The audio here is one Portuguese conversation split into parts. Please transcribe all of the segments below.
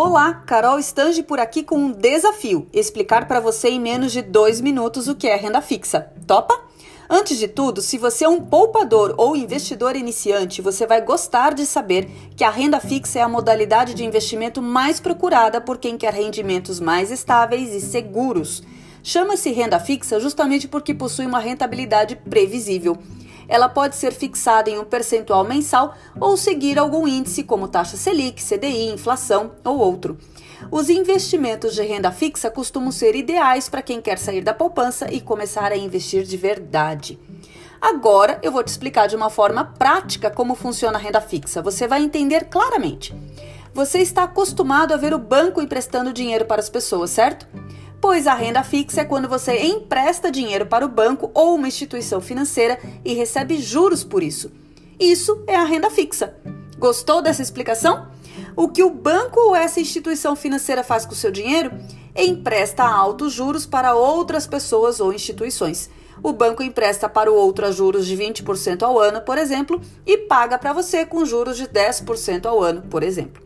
Olá, Carol Stange por aqui com um desafio: explicar para você em menos de dois minutos o que é renda fixa. Topa? Antes de tudo, se você é um poupador ou investidor iniciante, você vai gostar de saber que a renda fixa é a modalidade de investimento mais procurada por quem quer rendimentos mais estáveis e seguros. Chama-se renda fixa justamente porque possui uma rentabilidade previsível. Ela pode ser fixada em um percentual mensal ou seguir algum índice como taxa Selic, CDI, inflação ou outro. Os investimentos de renda fixa costumam ser ideais para quem quer sair da poupança e começar a investir de verdade. Agora eu vou te explicar de uma forma prática como funciona a renda fixa. Você vai entender claramente. Você está acostumado a ver o banco emprestando dinheiro para as pessoas, certo? Pois a renda fixa é quando você empresta dinheiro para o banco ou uma instituição financeira e recebe juros por isso. Isso é a renda fixa. Gostou dessa explicação? O que o banco ou essa instituição financeira faz com o seu dinheiro? Empresta altos juros para outras pessoas ou instituições. O banco empresta para o outro a juros de 20% ao ano, por exemplo, e paga para você com juros de 10% ao ano, por exemplo.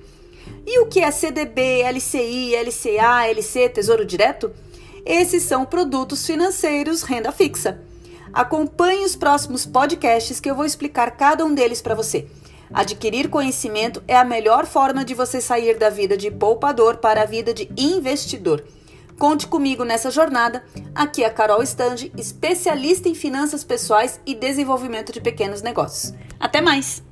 E o que é CDB, LCI, LCA, LC, Tesouro Direto? Esses são produtos financeiros renda fixa. Acompanhe os próximos podcasts que eu vou explicar cada um deles para você. Adquirir conhecimento é a melhor forma de você sair da vida de poupador para a vida de investidor. Conte comigo nessa jornada. Aqui é a Carol Stange, especialista em finanças pessoais e desenvolvimento de pequenos negócios. Até mais!